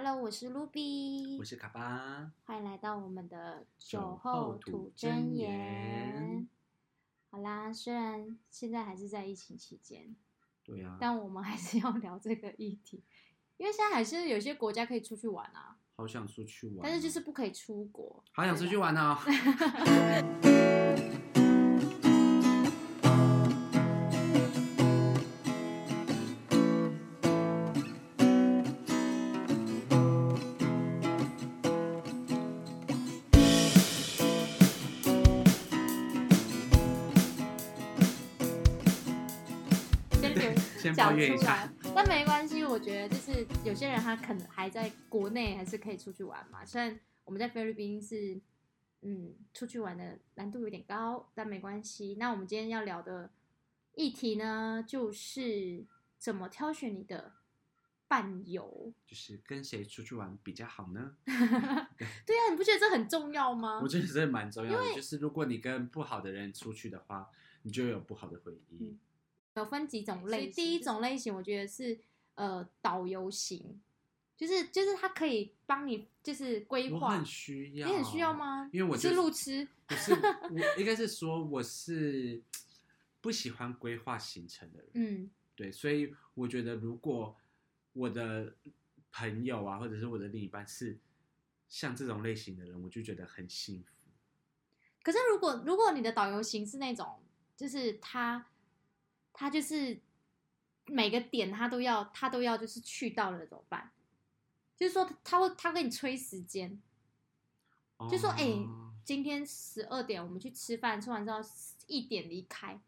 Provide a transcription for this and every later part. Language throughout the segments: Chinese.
Hello，我是 Ruby，我是卡巴，欢迎来到我们的酒酒后后吐吐真真言言。好啦，虽然现在还是在疫情期间，对啊，但我们还是要聊这个议题，因为现在还是有些国家可以出去玩啊，好想出去玩哦，但是就是不可以出国。好想出去玩哦。讲出来，，但没关系，我觉得就是有些人他可能还在国内，还是可以出去玩嘛。虽然我们在菲律宾是，嗯，出去玩的难度有点高，但没关系。那我们今天要聊的议题呢，就是怎么挑选你的伴游。就是跟谁出去玩比较好呢？对啊，你不觉得这很重要吗我？觉得这蛮重要的，就是如果你跟不好的人出去的话，你就有不好的回忆。嗯有分几种类型，第一种类型我觉得是呃导游型，就是就是他可以帮你就是规划我很，需要，你很需要？吗？因为我是路痴，不是，我应该是说我是不喜欢规划行程的人。嗯对，所以我觉得如果我的朋友啊，或者是我的另一半是像这种类型的人，我就觉得很幸福。可是如果如果你的导游型是那种，就是他他就是每个点他都要他都要就是去到了怎么办？就是说他会他跟你催时间，就说哎、哦今天十二点我们去吃饭，吃完之后一点离开，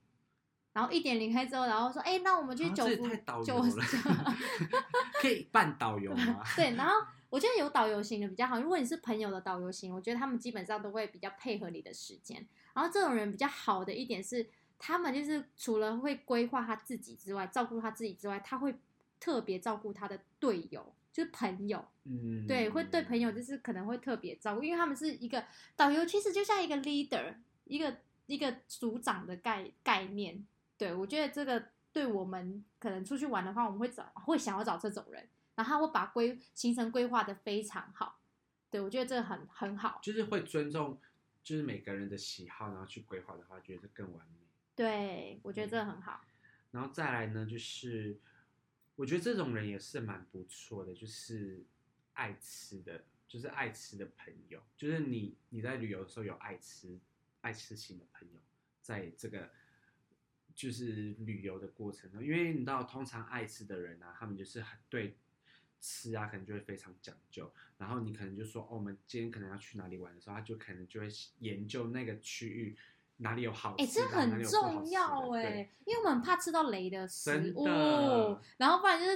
然后一点离开之后，然后说哎、那我们去啊这也九福太导游九了，可以办导游吗？对，然后我觉得有导游型的比较好。如果你是朋友的导游型，我觉得他们基本上都会比较配合你的时间。然后这种人比较好的一点是，他们就是除了会规划他自己之外，照顾他自己之外，他会特别照顾他的队友，就是朋友。嗯，对，会对朋友就是可能会特别照顾，因为他们是一个导游，其实就像一个 leader，一个一个组长的概概念。对我觉得这个对我们可能出去玩的话，我们会找会想要找这种人，然后他会把规行程规划的非常好。对我觉得这个很很好。就是会尊重，就是每个人的喜好，然后去规划的话，觉得更完美。对我觉得这个很好。然后再来呢，就是我觉得这种人也是蛮不错的，就是爱吃的，就是爱吃的朋友，就是你你在旅游的时候有爱吃爱吃型的朋友，在这个就是旅游的过程中，因为你知道，通常爱吃的人啊，他们就是很对吃啊，可能就会非常讲究。然后你可能就说，哦，我们今天可能要去哪里玩的时候，他就可能就会研究那个区域哪里有好哎、这很重要哎、因为我们很怕吃到雷的食物，然后不然就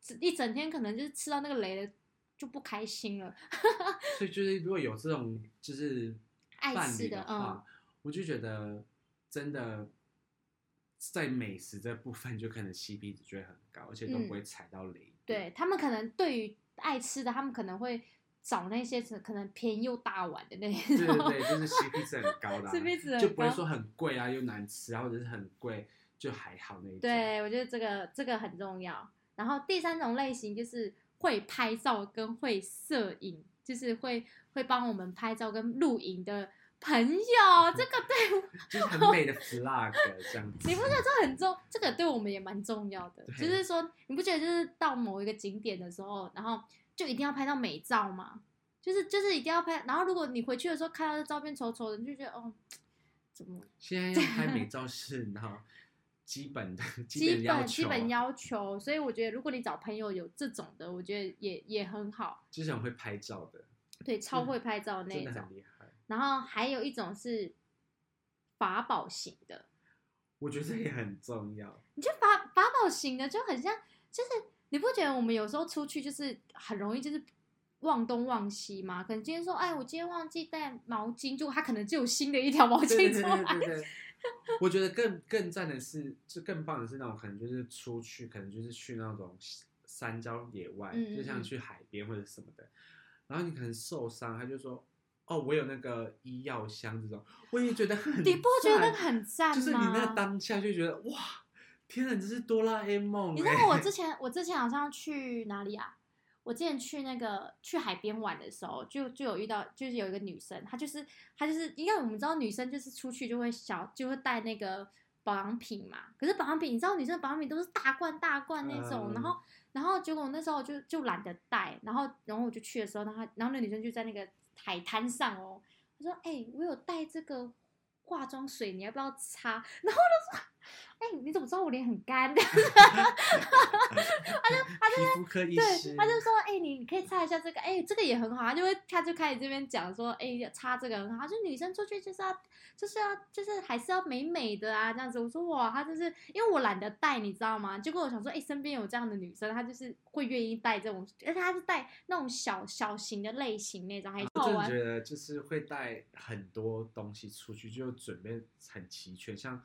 是一整天可能就是吃到那个雷的就不开心了。所以就是如果有这种就是爱吃的嗯话，我就觉得真的在美食这部分就可能 CP 值就会很高，而且都不会踩到雷。嗯对他们可能对于爱吃的，他们可能会找那些可能便宜又大碗的那些对种。对对，就是 CP 值很高的、啊 CP 值很高就不会说很贵啊又难吃啊，或者是很贵就还好那一种。对，我觉得这个这个很重要。然后第三种类型就是会拍照跟会摄影，就是会会帮我们拍照跟录影的朋友，这个对我 就是很美的 flag 这样子。你不觉得这很重？这个对我们也蛮重要的。就是说，你不觉得就是到某一个景点的时候，然后就一定要拍到美照吗？就是就是一定要拍。然后如果你回去的时候看到这照片丑丑的，你就觉得哦，怎么现在要拍美照是然后基本的基本要求，本基本要求？所以我觉得，如果你找朋友有这种的，我觉得也也很好。就是很会拍照的，对，超会拍照的那一种。然后还有一种是法宝型的，我觉得这也很重要。你觉得法法宝型的就很像，就是你不觉得我们有时候出去就是很容易就是忘东忘西吗？可能今天说，哎，我今天忘记带毛巾，就他可能就有新的一条毛对对对巾出来。对对对，我觉得更更赞的是，就更棒的是那种可能就是出去，可能就是去那种山郊野外，嗯嗯就像去海边或者什么的，然后你可能受伤，他就说。哦，我有那个医药箱这种，我也觉得很，你不觉得那个很赞吗？就是你那个当下就觉得哇，天哪，你这是哆啦 A 梦、欸！你知道我之 前我之前好像去哪里啊？我之前去那个去海边玩的时候，就就有遇到，就是有一个女生，她就是她就是，因为我们知道女生就是出去就会小就会带那个保养品嘛，可是保养品你知道女生保养品都是大罐大罐那种，嗯然后然后结果那时候就就懒得带，然后然后我就去的时候，然后然后那女生就在那个海滩上哦，她说：“哎、我有带这个化妆水，你要不要擦？”然后我就说：“哎、你怎么知道我脸很干？” 皮肤科医对，师，他就说：“哎、你你可以擦一下这个，哎、这个也很好。”他就会，他就开始这边讲说：“哎、擦这个很好。”就女生出去就是要，就是要，就是还是要美美的啊，这样子。我说：“哇，他就是因为我懒得带，你知道吗？”结果我想说：“哎、身边有这样的女生，她就是会愿意带这种，而且她是带那种小小型的类型那种，还好玩我真的觉。得就是会带很多东西出去，就准备很齐全，像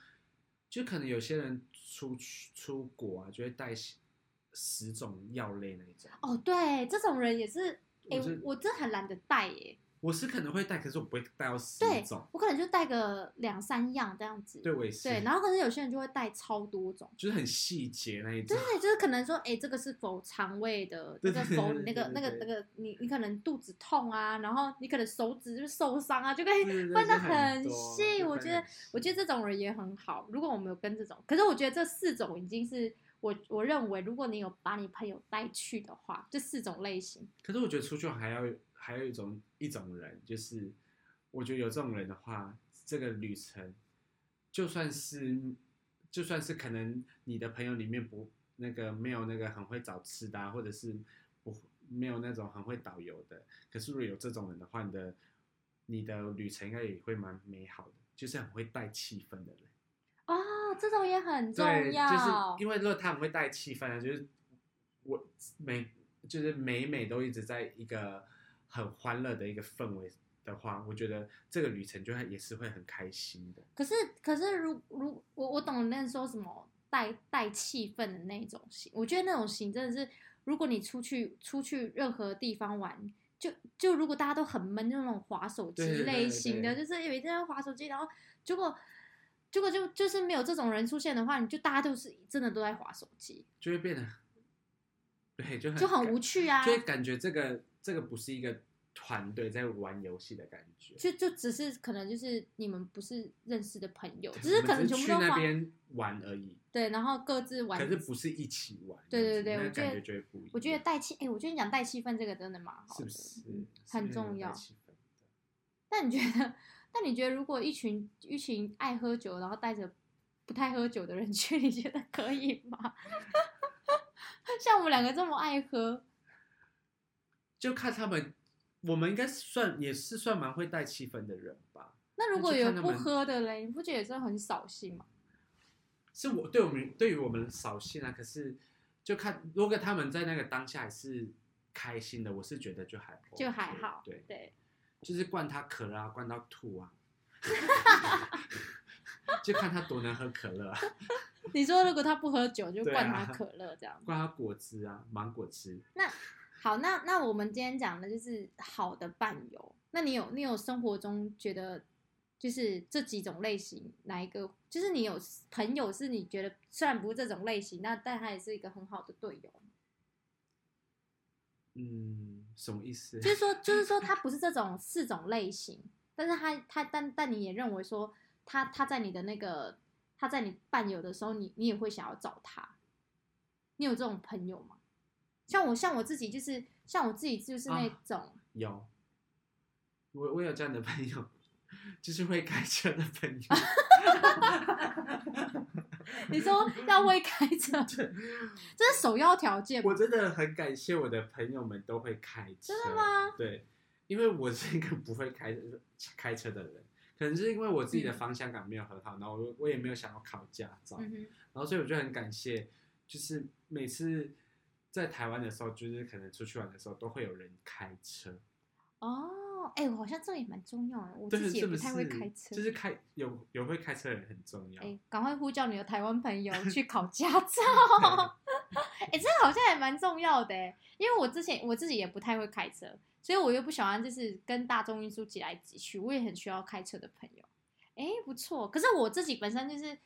就可能有些人出去出国啊，就会带十十种药类那一种。哦，对，这种人也是，哎、我是我真的很懒得带耶。我是可能会带，可是我不会带到十对种。我可能就带个两三样这样子。对，我也是。对，然后可是有些人就会带超多种。就是很细节那一种。对，就是可能说，哎，这个是否肠胃的，那对对个否对那个那个那个，你你可能肚子痛啊，然后你可能手指就受伤啊，就可以对对对分的就很多细。就我觉得很细我觉得这种人也很好。如果我们有跟这种，可是我觉得这四种已经是我我认为，如果你有把你朋友带去的话，这四种类型，可是我觉得出去还要还有一种一种人，就是我觉得有这种人的话，这个旅程就算是就算是可能你的朋友里面不那个没有那个很会找吃的、啊，或者是不没有那种很会导游的，可是如果有这种人的话，你的你的旅程应该也会蛮美好的，就是很会带气氛的人。哦，这种也很重，要。就是因为如果他很会带气氛啊，就是我每就是每每都一直在一个很欢乐的一个氛围的话，我觉得这个旅程就会也是会很开心的。可是可是如如我我懂那说什么带带气氛的那种型，我觉得那种型真的是，如果你出去出去任何地方玩，就就如果大家都很闷，就那种滑手机类型的，对就是有一天在滑手机，然后结果结果就就是没有这种人出现的话，你就大家都是真的都在滑手机，就会变得，对，就很就很无趣啊。就会感觉这个这个不是一个团队在玩游戏的感觉，就就只是可能就是你们不是认识的朋友，只是可能全部都滑那边玩而已，对，然后各自玩可是不是一起玩。对对对我觉得感觉就会不一样。我觉得带气，哎、我觉得你讲带气氛这个真的蛮好的，是不是很重要有带。气氛的那你觉得？那你觉得，如果一群一群爱喝酒，然后带着不太喝酒的人去，你觉得可以吗？像我们两个这么爱喝，就看他们，我们应该算也是算蛮会带气氛的人吧。那如果有不喝的嘞，你不觉得也是很扫兴吗？是我对我们对于我们扫兴啊，可是就看如果他们在那个当下还是开心的，我是觉得就还 OK, 就还好，对，对，就是灌他可乐啊，灌到吐啊，就看他多能喝可乐啊，你说如果他不喝酒，就灌啊他可乐这样。灌他果汁啊，芒果汁。那好，那那我们今天讲的就是好的伴游。那你有你有生活中觉得就是这几种类型哪一个？就是你有朋友是你觉得虽然不是这种类型，那但他也是一个很好的队友。嗯，什么意思？就是说，就是说他不是这 种四种类型，但是他他但但你也认为说他他在你的那个他在你伴游的时候，你你也会想要找他。你有这种朋友吗？像我像我自己就是像我自己就是那啊种。有，我我有这样的朋友，就是会开车的朋友。你说要会开车，这是首要条件我？真的很感谢我的朋友们都会开车。真的吗？对，因为我是一个不会开开车的人，可能是因为我自己的方向感没有很好，然后我我也没有想要考驾照，嗯，然后所以我就很感谢，就是每次在台湾的时候，就是可能出去玩的时候，都会有人开车。哦，哎、我好像这个也蛮重要的，我，自己也不太会开车，就是开有有会开车的人很重要。哎，赶快呼叫你的台湾朋友去考驾照。哎、这个好像也蛮重要的哎，因为我之前我自己也不太会开车，所以我又不喜欢就是跟大众运输挤来挤去，我也很需要开车的朋友。哎，不错。可是我自己本身就是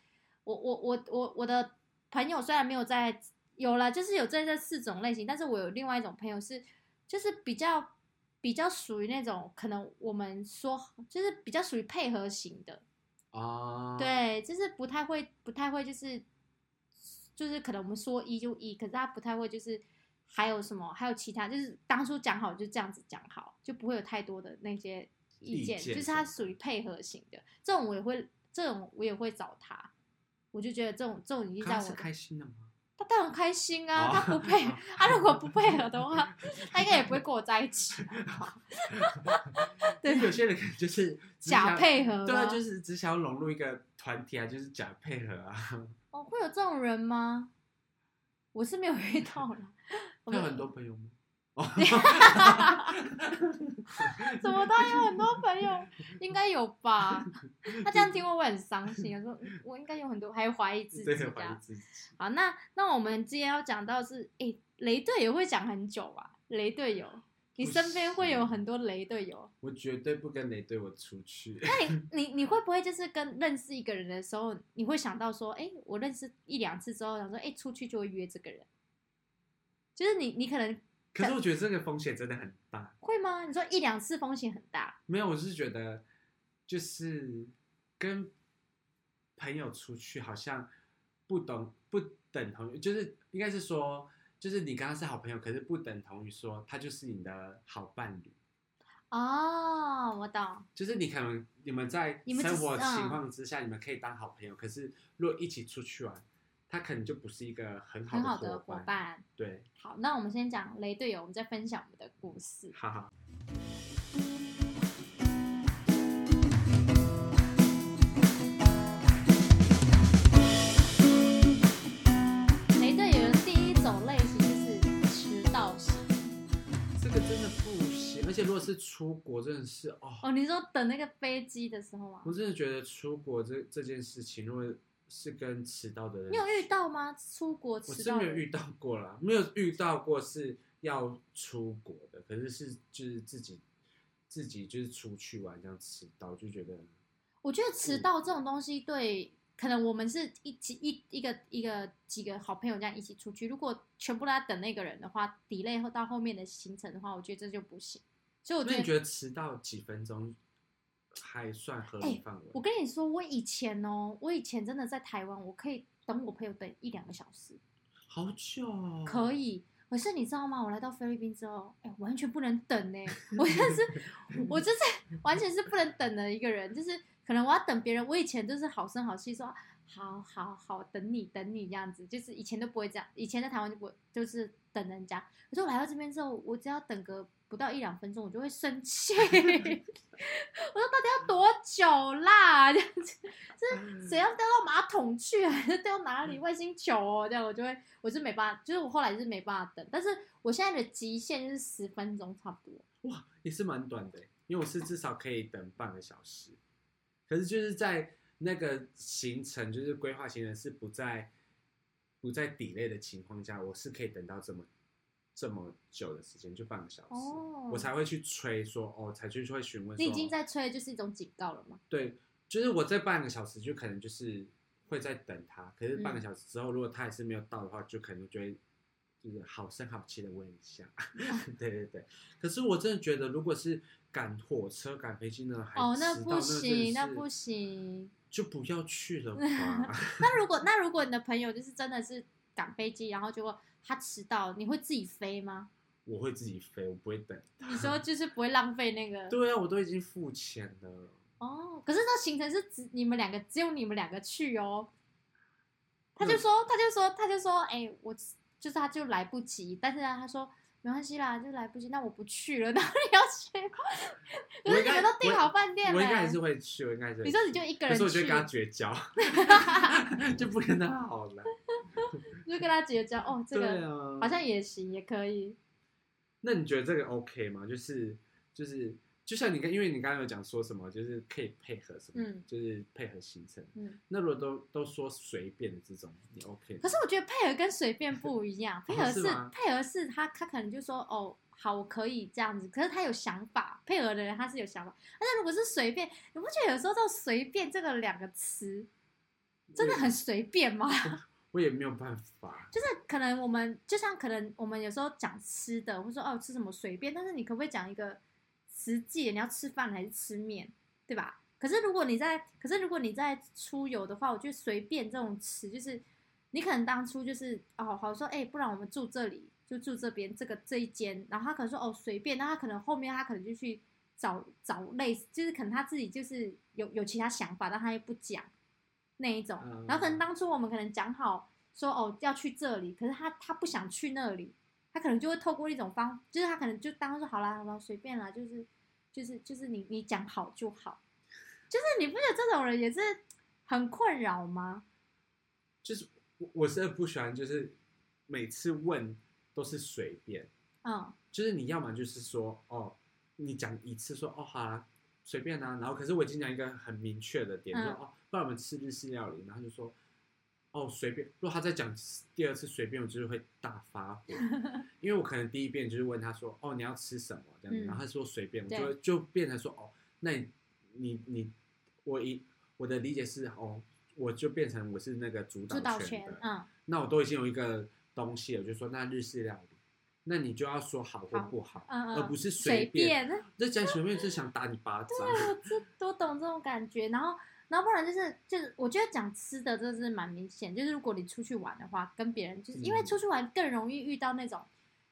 我我我我我的朋友虽然没有在有啦，就是有这这四种类型，但是我有另外一种朋友是，就是比较比较属于那种可能我们说就是比较属于配合型的，哦，，对，就是不太会不太会就是就是可能我们说一就一，可是他不太会就是还有什么还有其他，就是当初讲好就这样子讲好，就不会有太多的那些意见，意见就是他属于配合型的，这种我也会这种我也会找他，我就觉得这种这种已经在他是我开心的吗？他当然开心啊，哦他不配，他如果不配合的话，他应该也不会跟我在一起。对有些人可能就是假配合对啊，就是只想要融入一个团体啊，就是假配合啊。哦，会有这种人吗？我是没有遇到了。我有很多朋友吗？哦，怎么他有很多朋友？应该有吧？他这样听会不会很伤心？我说嗯我应该有很多，还怀疑自己对，这样。自己。好，那那我们今天要讲到是，诶，雷队友会讲很久吧？雷队友，你身边会有很多雷队友。我绝对不跟雷队友出去。那你你你会不会就是跟认识一个人的时候，你会想到说，哎、我认识一两次之后，想说，哎、出去就会约这个人，就是你你可能可是我觉得这个风险真的很大。会吗？你说一两次风险很大，没有，我是觉得就是跟朋友出去好像不懂不等同于，就是应该是说，就是你跟他是好朋友，可是不等同于说他就是你的好伴侣。哦，我懂，就是你可能你们在生活情况之下，你们可以当好朋友，可是如果一起出去玩，他可能就不是一个很好很好的的伙伙。伴。对，好，那我们先讲雷队友，我们再分享我们的故事。哈哈。雷队友的第一种类型就是迟到型。这个真的不行，而且如果是出国，真的是哦，哦，你说等那个飞机的时候吗我？真的觉得出国这这件事情，如果是跟迟到的人，你有遇到吗？出国我迟到我？是没有遇到过啦，没有遇到过是要出国的，可是是就是自己自己就是出去玩这样迟到，就觉得我觉得迟到这种东西对，可能我们是一起一一个一个几个好朋友这样一起出去，如果全部都在等那个人的话，delay 后到后面的行程的话，我觉得这就不行。所以我觉得，你觉得迟到几分钟还算合理范围？我跟你说，我以前哦，我以前真的在台湾，我可以等我朋友等一两个小时，好久、哦，可以。可是你知道吗？我来到菲律宾之后，哎，完全不能等呢。我真的是，我就是 完全是不能等的一个人，就是可能我要等别人。我以前就是好声好气说，好好好，等你等你这样子，就是以前都不会这样，以前在台湾就不会，就是等人家。可是我来到这边之后，我只要等个不到一两分钟，我就会生气。我说到底要多久啦？这样子，是谁要掉到马桶去，还是掉哪里外星球哦？这样我就会，我是没办法，就是我后来是没办法等，但是我现在的极限就是十分钟差不多。哇，也是蛮短的，因为我是至少可以等半个小时，可是就是在那个行程，就是规划行程是不在不在 delay 的情况下，我是可以等到这么这么久的时间，就半个小时，哦我才会去催说哦，才去会询问说，你已经在催，就是一种警告了吗？对，就是我这半个小时就可能就是会在等他，可是半个嗯小时之后，如果他还是没有到的话，就可能就会就是好声好气的问一下，对对对。可是我真的觉得，如果是赶火车、赶飞机呢，还哦，那迟到不行，那不行。就不要去了吧。那如果那如果你的朋友就是真的是赶飞机，然后结果他迟到，你会自己飞吗？我会自己飞，我不会等。你说就是不会浪费那个 对啊，我都已经付钱了。哦，可是那行程是只你们两个，只有你们两个去哦。他就说，他就说，他就说，哎、我就是他就来不及，但是呢，他说没关系啦，就来不及，那我不去了，那你要去吗？可是你们都订好饭店了，我应该还是会去，我应该还是。你说你就一个人可是我就去，跟他绝交 就不跟他好了。就跟他结交哦，这对个啊，好像也行，也可以。那你觉得这个 OK 吗？就是就是，就像你跟，因为你刚刚有讲说什么，就是可以配合什么，嗯就是配合行程。嗯，那如果都都说随便的这种，你 OK？可是我觉得配合跟随便不一样，配合是是吗配合是他他可能就说哦。好，我可以这样子，可是他有想法，配合的人他是有想法。但是如果是随便，你不觉得有时候这种“随便”这个两个词真的很随便吗？我也没有办法。就是可能我们就像可能我们有时候讲吃的，或者说哦吃什么随便，但是你可不可以讲一个实际？你要吃饭还是吃面，对吧？可是如果你在，可是如果你在出游的话，我觉得随便这种词，就是你可能当初就是哦好说，哎、不然我们住这里，就住这边这个这一间，然后他可能说哦随便，那他可能后面他可能就去找找类似，就是可能他自己就是有有其他想法，但他又不讲那一种，嗯。然后可能当初我们可能讲好说哦要去这里，可是他他不想去那里，他可能就会透过一种方，就是他可能就当说好啦好啦随便啦，就是就是就是你你讲好就好，就是你不觉得这种人也是很困扰吗？就是我我是不喜欢，就是每次问都是随便，嗯。就是你要么就是说哦，你讲一次说哦好啦，随便啊，然后可是我已经讲一个很明确的点，嗯。说哦，不然我们吃日式料理，然后就说哦随便，如果他再讲第二次随便，我就是会大发火，因为我可能第一遍就是问他说哦你要吃什么这样子，嗯。然后他说随便，我就会就变成说哦，那你你你我一我的理解是哦，我就变成我是那个主主导权的，，权嗯。那我都已经有一个东西了，我就说那日式料理，那你就要说好或不好，嗯嗯，而不是随便。便。这讲随便是想打你巴掌。我这多懂这种感觉，然后，然后不然就是就是，我觉得讲吃的真的是蛮明显，就是如果你出去玩的话，跟别人就是因为嗯出去玩更容易遇到那种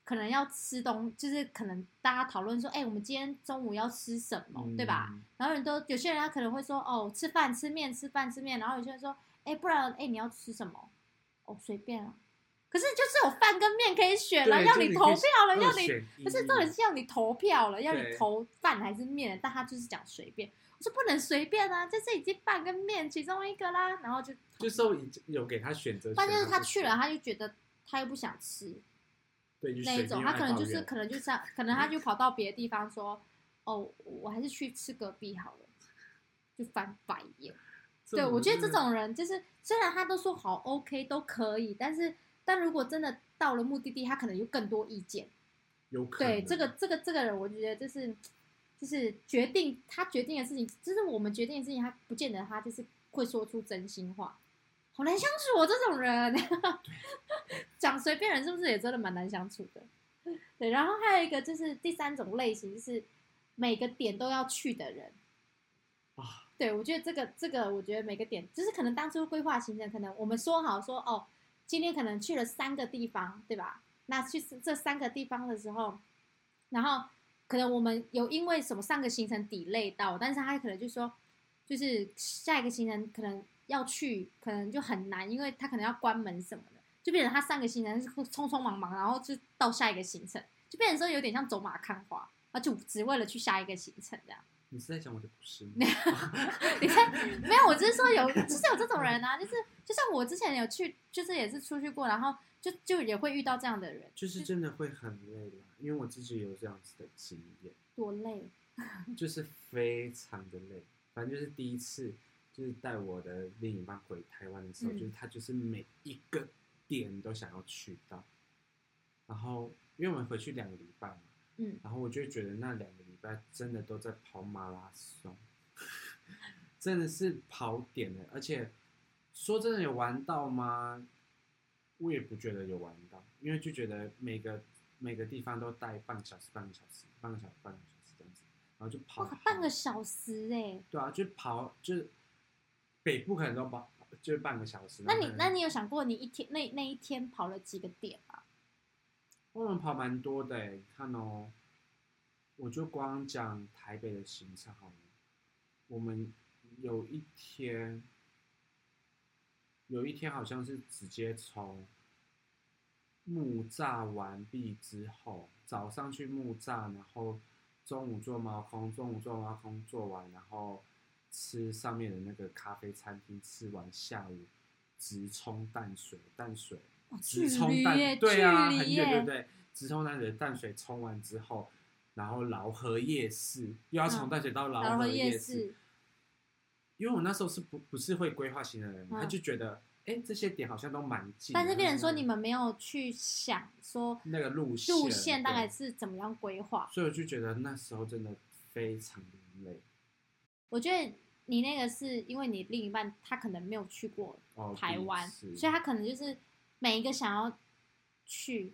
可能要吃东，就是可能大家讨论说，哎、我们今天中午要吃什么，对吧？嗯？然后人都有些人他可能会说，哦，吃饭吃面吃饭吃面，然后有些人说，哎，不然哎你要吃什么？哦，随便啊。可是就是有饭跟面可以选了，要你投票了，要你不是重点是要你投票了，要你投饭还是面，但他就是讲随便。我说不能随便啊，这是已经饭跟面其中一个啦，然后就，就是我已经有给他选择权，但就是他去了，他就觉得他又不想吃对就那一种，他可能就是可能就是 可能他就跑到别的地方说，哦，我还是去吃隔壁好了，就翻白眼。对，我觉得这种人就是，虽然他都说好 OK 都可以，但是但如果真的到了目的地，他可能有更多意见。有可能对，这个这个这个人，我觉得就是就是决定他决定的事情，就是我们决定的事情，他不见得他就是会说出真心话，好难相处哦，这种人。讲随便人是不是也真的蛮难相处的？对，然后还有一个就是第三种类型，就是每个点都要去的人。啊，对，我觉得这个这个，我觉得每个点就是可能当初规划行程，可能我们说好说哦，今天可能去了三个地方，对吧？那去这三个地方的时候，然后可能我们有因为什么上个行程 delay 到，但是他可能就说，就是下一个行程可能要去，可能就很难，因为他可能要关门什么的，就变成他上个行程是匆匆忙忙，然后就到下一个行程，就变成说有点像走马看花，啊，就只为了去下一个行程这样。你是在讲我的不是吗？你看，没有，我只是说有，就是有这种人啊，就是就像我之前有去，就是也是出去过，然后就就也会遇到这样的人，就是真的会很累啦，因为我自己有这样子的经验，多累。就是非常的累。反正就是第一次，就是带我的另一半回台湾的时候，嗯就是他就是每一个点都想要去到，然后因为我们回去两个礼拜嘛，嗯，然后我就会觉得那两个礼拜真的都在跑马拉松，真的是跑点的，而且说真的有玩到吗？我也不觉得有玩到，因为就觉得每个每个地方都待半个小时、半个小时、半个小时、半个小时这样子，然后就跑哇，半个小时哎、对啊，就跑就是北部可能都跑就是半个小时。那你那你有想过你一天那那一天跑了几个点啊？我们跑蛮多的、欸，你看哦，我就光讲台北的行程好了，我们有一天，有一天好像是直接从木栅完毕之后，早上去木栅，然后中午做猫空，中午做猫空做完，然后吃上面的那个咖啡餐厅，吃完下午直冲淡水，淡水。直冲淡离耶，对啊，很远，对不耶，对？直冲淡水，淡水冲完之后，然后劳河夜市又要从嗯淡水到劳然后河夜市，市，因为我那时候是不不是会规划型的人，嗯他就觉得，哎，这些点好像都蛮近的，但是变成说你们没有去想说那个路线路线大概是怎么样规划。所以我就觉得那时候真的非常的累，我觉得你那个是因为你另一半他可能没有去过哦，台湾，所以他可能就是每一个想要去。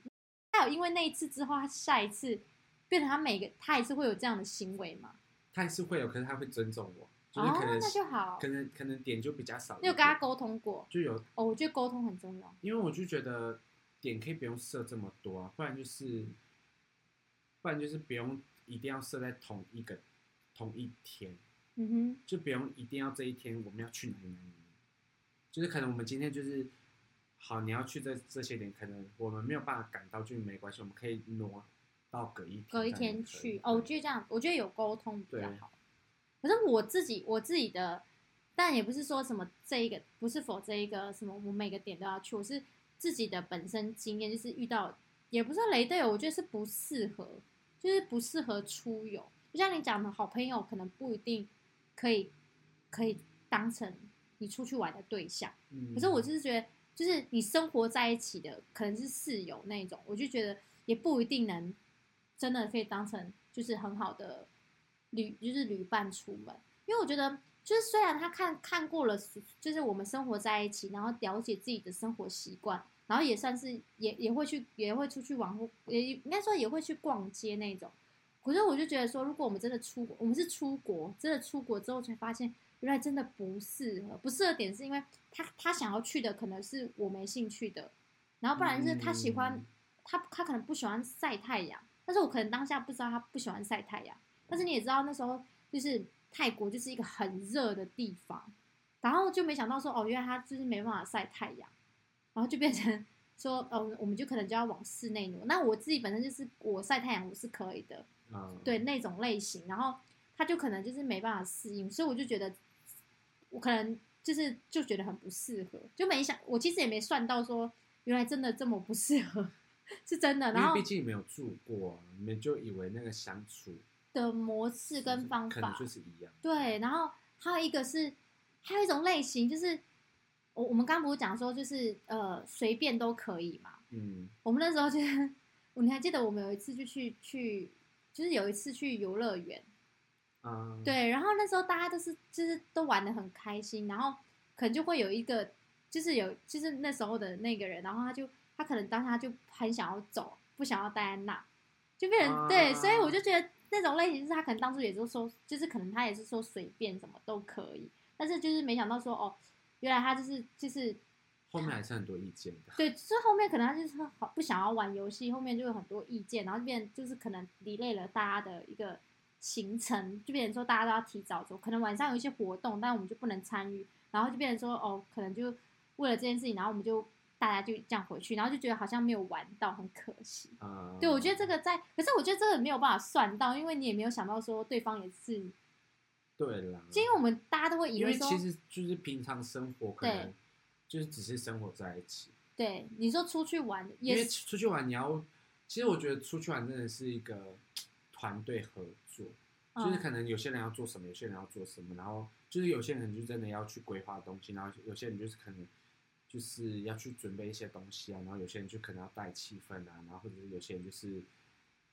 还有因为那一次之后，他下一次变成他每个他还是会有这样的行为嘛？他还是会有，可是他会尊重我，就是哦可能、那就好可能可能点就比较少。你有跟他沟通过？就有，哦，我觉得沟通很重要。因为我就觉得点可以不用设这么多啊，不然就是不然就是不用一定要设在同一个同一天，嗯哼，就不用一定要这一天我们要去哪里哪里，就是可能我们今天就是好，你要去这这些点，可能我们没有办法赶到，就没关系，我们可以挪到隔一天，隔一天去。哦，我觉得这样，我觉得有沟通比较好。可是我自己我自己的，但也不是说什么这一个不是否这一个什么我每个点都要去，我是自己的本身经验，就是遇到也不是雷队友，我觉得是不适合，就是不适合出游。就像你讲的好朋友，可能不一定可以可以当成你出去玩的对象。嗯，可是我就是觉得，就是你生活在一起的，可能是室友那种，我就觉得也不一定能真的可以当成就是很好的旅，就是旅伴出门。因为我觉得，就是虽然他看看过了，就是我们生活在一起，然后了解自己的生活习惯，然后也算是也也会去也会出去玩，或也应该说也会去逛街那种。可是我就觉得说，如果我们真的出国，我们是出国，真的出国之后才发现，原来真的不适合。不适合点是因为他他想要去的可能是我没兴趣的，然后不然是他喜欢、嗯他他可能不喜欢晒太阳，但是我可能当下不知道他不喜欢晒太阳。但是你也知道那时候就是泰国就是一个很热的地方，然后就没想到说哦，原来他就是没办法晒太阳，然后就变成说哦，我们就可能就要往室内挪。那我自己本身就是我晒太阳我是可以的，嗯，对那种类型，然后他就可能就是没办法适应，所以我就觉得我可能就是就觉得很不适合，就没想我其实也没算到说原来真的这么不适合，是真的。然后因为毕竟没有住过啊，你们就以为那个相处的模式跟方法就是一样，对，然后还有一个是还有一种类型就是我我们刚刚不是讲说就是呃随便都可以嘛，嗯，我们那时候就是，你还记得我们有一次就去去，就是有一次去游乐园，啊，对，然后那时候大家都是就是都玩的很开心，然后可能就会有一个就是有就是那时候的那个人，然后他就他可能当下就很想要走，不想要待在那，就变成、对，所以我就觉得那种类型是他可能当初也是说，就是可能他也是说随便什么都可以，但是就是没想到说哦，原来他就是就是后面还是很多意见的，对，就是后面可能他就是好不想要玩游戏，后面就有很多意见，然后就变就是可能 delay 了大家的一个行程，就变成说大家都要提早走，可能晚上有一些活动，但我们就不能参与，然后就变成说哦，可能就为了这件事情，然后我们就大家就这样回去，然后就觉得好像没有玩到，很可惜。啊，对，我觉得这个在，可是我觉得这个没有办法算到，因为你也没有想到说对方也是，对啦，就因为我们大家都会以因为其实就是平常生活可能就是只是生活在一起，对你说出去玩因为也，出去玩你要，其实我觉得出去玩真的是一个团队合作，就是嗯可能有些人要做什么，有些人要做什么，然后就是有些人就真的要去规划东西，然后有些人就是可能就是要去准备一些东西啊，然后有些人就可能要带气氛啊，然后或者是有些人就是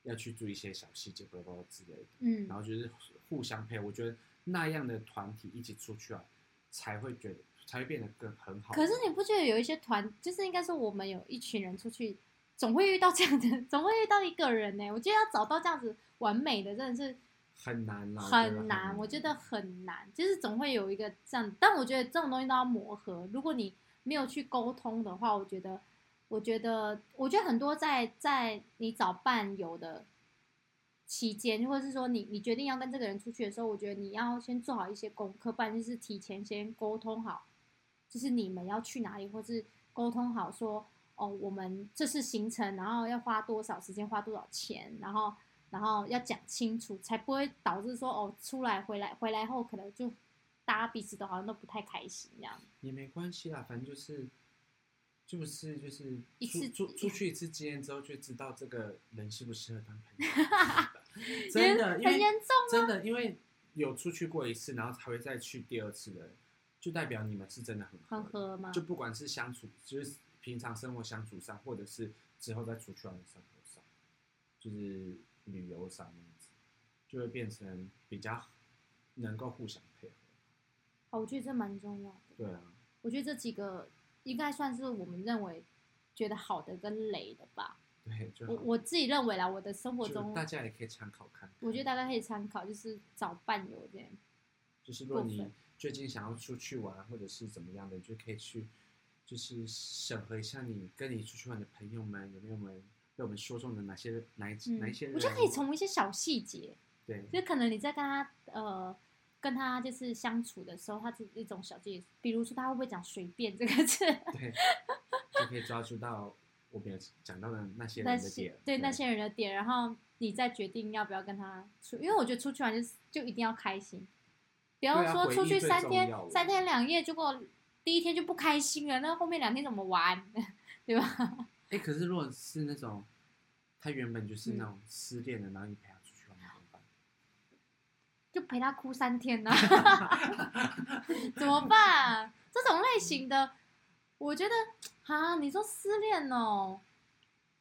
要去注意一些小细节，包括之类的，嗯然后就是互相配合，我觉得那样的团体一起出去啊，才会觉得才会变得更很好。可是你不觉得有一些团，就是应该说我们有一群人出去，总会遇到这样的，总会遇到一个人呢、我觉得要找到这样子完美的，真的是很难啦，我觉得很难，我觉得很难，就是总会有一个这样。但我觉得这种东西都要磨合，如果你没有去沟通的话，我觉得，我觉得，我觉得很多在在你找伴游的期间，或者是说你你决定要跟这个人出去的时候，我觉得你要先做好一些功课，不然就是提前先沟通好，就是你们要去哪里，或是沟通好说，哦，我们这是行程，然后要花多少时间，花多少钱，然后然后要讲清楚，才不会导致说哦，出来回来回来后可能就大家彼此都好像都不太开心这样。也没关系啦，反正就是，就是就是一次出出去一次经验之后，就知道这个人适不适合当朋友。真的，因为很严重，真的，因为有出去过一次，然后才会再去第二次的，就代表你们是真的很很合吗就不管是相处，就是平常生活相处上，或者是之后再出去玩的生活上，就是旅游上那样子，就会变成比较能够互相配合。好，我觉得这蛮重要的。对啊，我觉得这几个应该算是我们认为觉得好的跟雷的吧。对，就我我自己认为啦，我的生活中，大家也可以参考看看。我觉得大家可以参考，就是找伴游这样。就是如果你最近想要出去玩，或者是怎么样的，你就可以去，就是审核一下你跟你出去玩的朋友们有没有们被我们说中的哪些哪一、嗯哪一些人。我觉得可以从一些小细节，对就可能你在跟他呃跟他就是相处的时候，他是一种小细节，比如说他会不会讲随便这个字，对，就可以抓住到我没有讲到的那些人的点。对那些人的点，然后你再决定要不要跟他出，因为我觉得出去玩就是就一定要开心，不要说出去三天三天两夜，结果第一天就不开心了，那后面两天怎么玩，对吧？哎、可是如果是那种他原本就是嗯那种失恋的，然后你陪他？就陪他哭三天呢、怎么办？这种类型的，我觉得啊，你说失恋哦，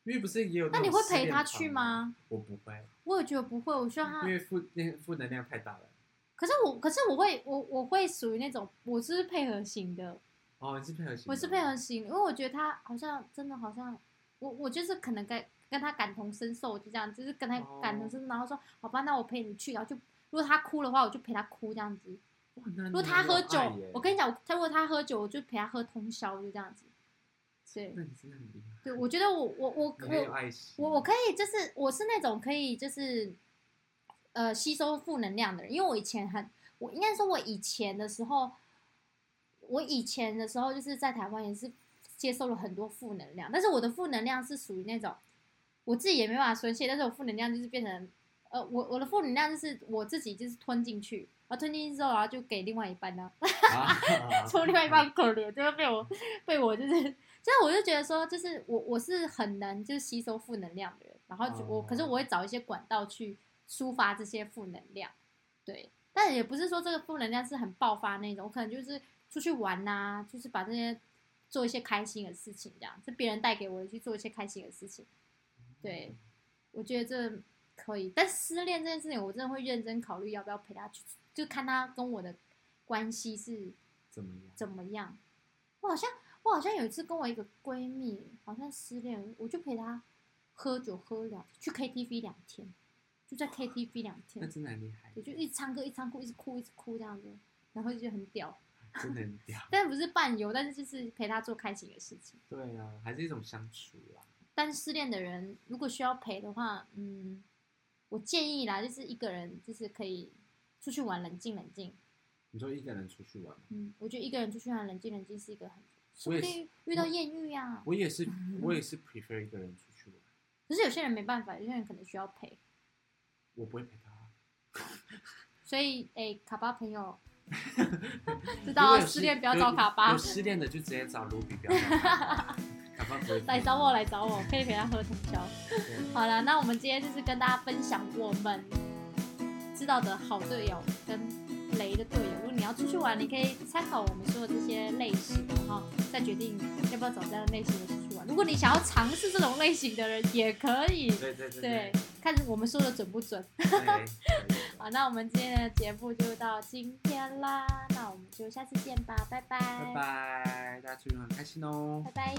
因为不是也有那你会陪他去吗？我不会，我也觉得不会，我希望他因。为负那负能量太大了。可是我，可是我会，我我会属于那种，我是配合型的，哦，你是配合型，我是配合型，因为我觉得他好像真的好像，我我就是可能跟跟他感同身受，就这样，就是跟他哦感同身受，然后说好吧，那我陪你去，然后就如果他哭的话，我就陪他哭这样子。如果他喝酒，我跟你讲，他如果他喝酒，我就陪他喝通宵，就这样子。对那你真的很厉害。对，我觉得我我我。我我可以就是我是那种可以就是呃吸收负能量的人，因为我以前很我应该说我以前的时候，我以前的时候就是在台湾也是接受了很多负能量，但是我的负能量是属于那种我自己也没办法宣泄，但是我负能量就是变成呃我我的负能量就是我自己就是吞进去，然后吞进去之后，然后就给另外一半呢、啊说另外一半很可怜，就会被我被我就是，就是我就觉得说，就是我我是很难就是吸收负能量的人，然后就我、哦可是我会找一些管道去抒发这些负能量，对，但也不是说这个负能量是很爆发那种，我可能就是出去玩呐、就是把这些做一些开心的事情，这样是别人带给我的去做一些开心的事情，对，我觉得这可以，但失恋这件事情，我真的会认真考虑要不要陪他去，就看他跟我的关系是怎么样？怎么样？我好像我好像有一次跟我一个闺蜜，好像失恋，我就陪她喝酒喝两去 KTV 两天，就在 KTV 两那天，真的很厉害，对，就一直唱歌一直唱哭一直哭一直哭这样子，然后就很屌，真的很屌。但不是伴游，但是就是陪她做开心的事情。对啊，还是一种相处啦。但是失恋的人如果需要陪的话，嗯，我建议啦，就是一个人就是可以出去玩，冷静冷静。你说一个人出去玩吗，嗯，我觉得一个人出去玩，冷静冷静是一个很，说我不定遇到艳遇呀、我也是，我也是 prefer 一个人出去玩，可是有些人没办法，有些人可能需要陪，我不会陪他。所以诶，卡巴朋友 知道失恋不要找卡巴有，失恋的就直接找卢比，不要找卡巴。来找我，来找我，可以陪他喝通宵。好了，那我们今天就是跟大家分享我们知道的好队友跟雷的队友。如果你要出去玩，你可以参考我们说的这些类型，然后再决定要不要找这样的类型的出去玩。如果你想要尝试这种类型的人，也可以。对对对对，看我们说的准不准。好，那我们今天的节目就到今天啦，那我们就下次见吧，拜拜，拜拜，大家出去玩开心哦。拜拜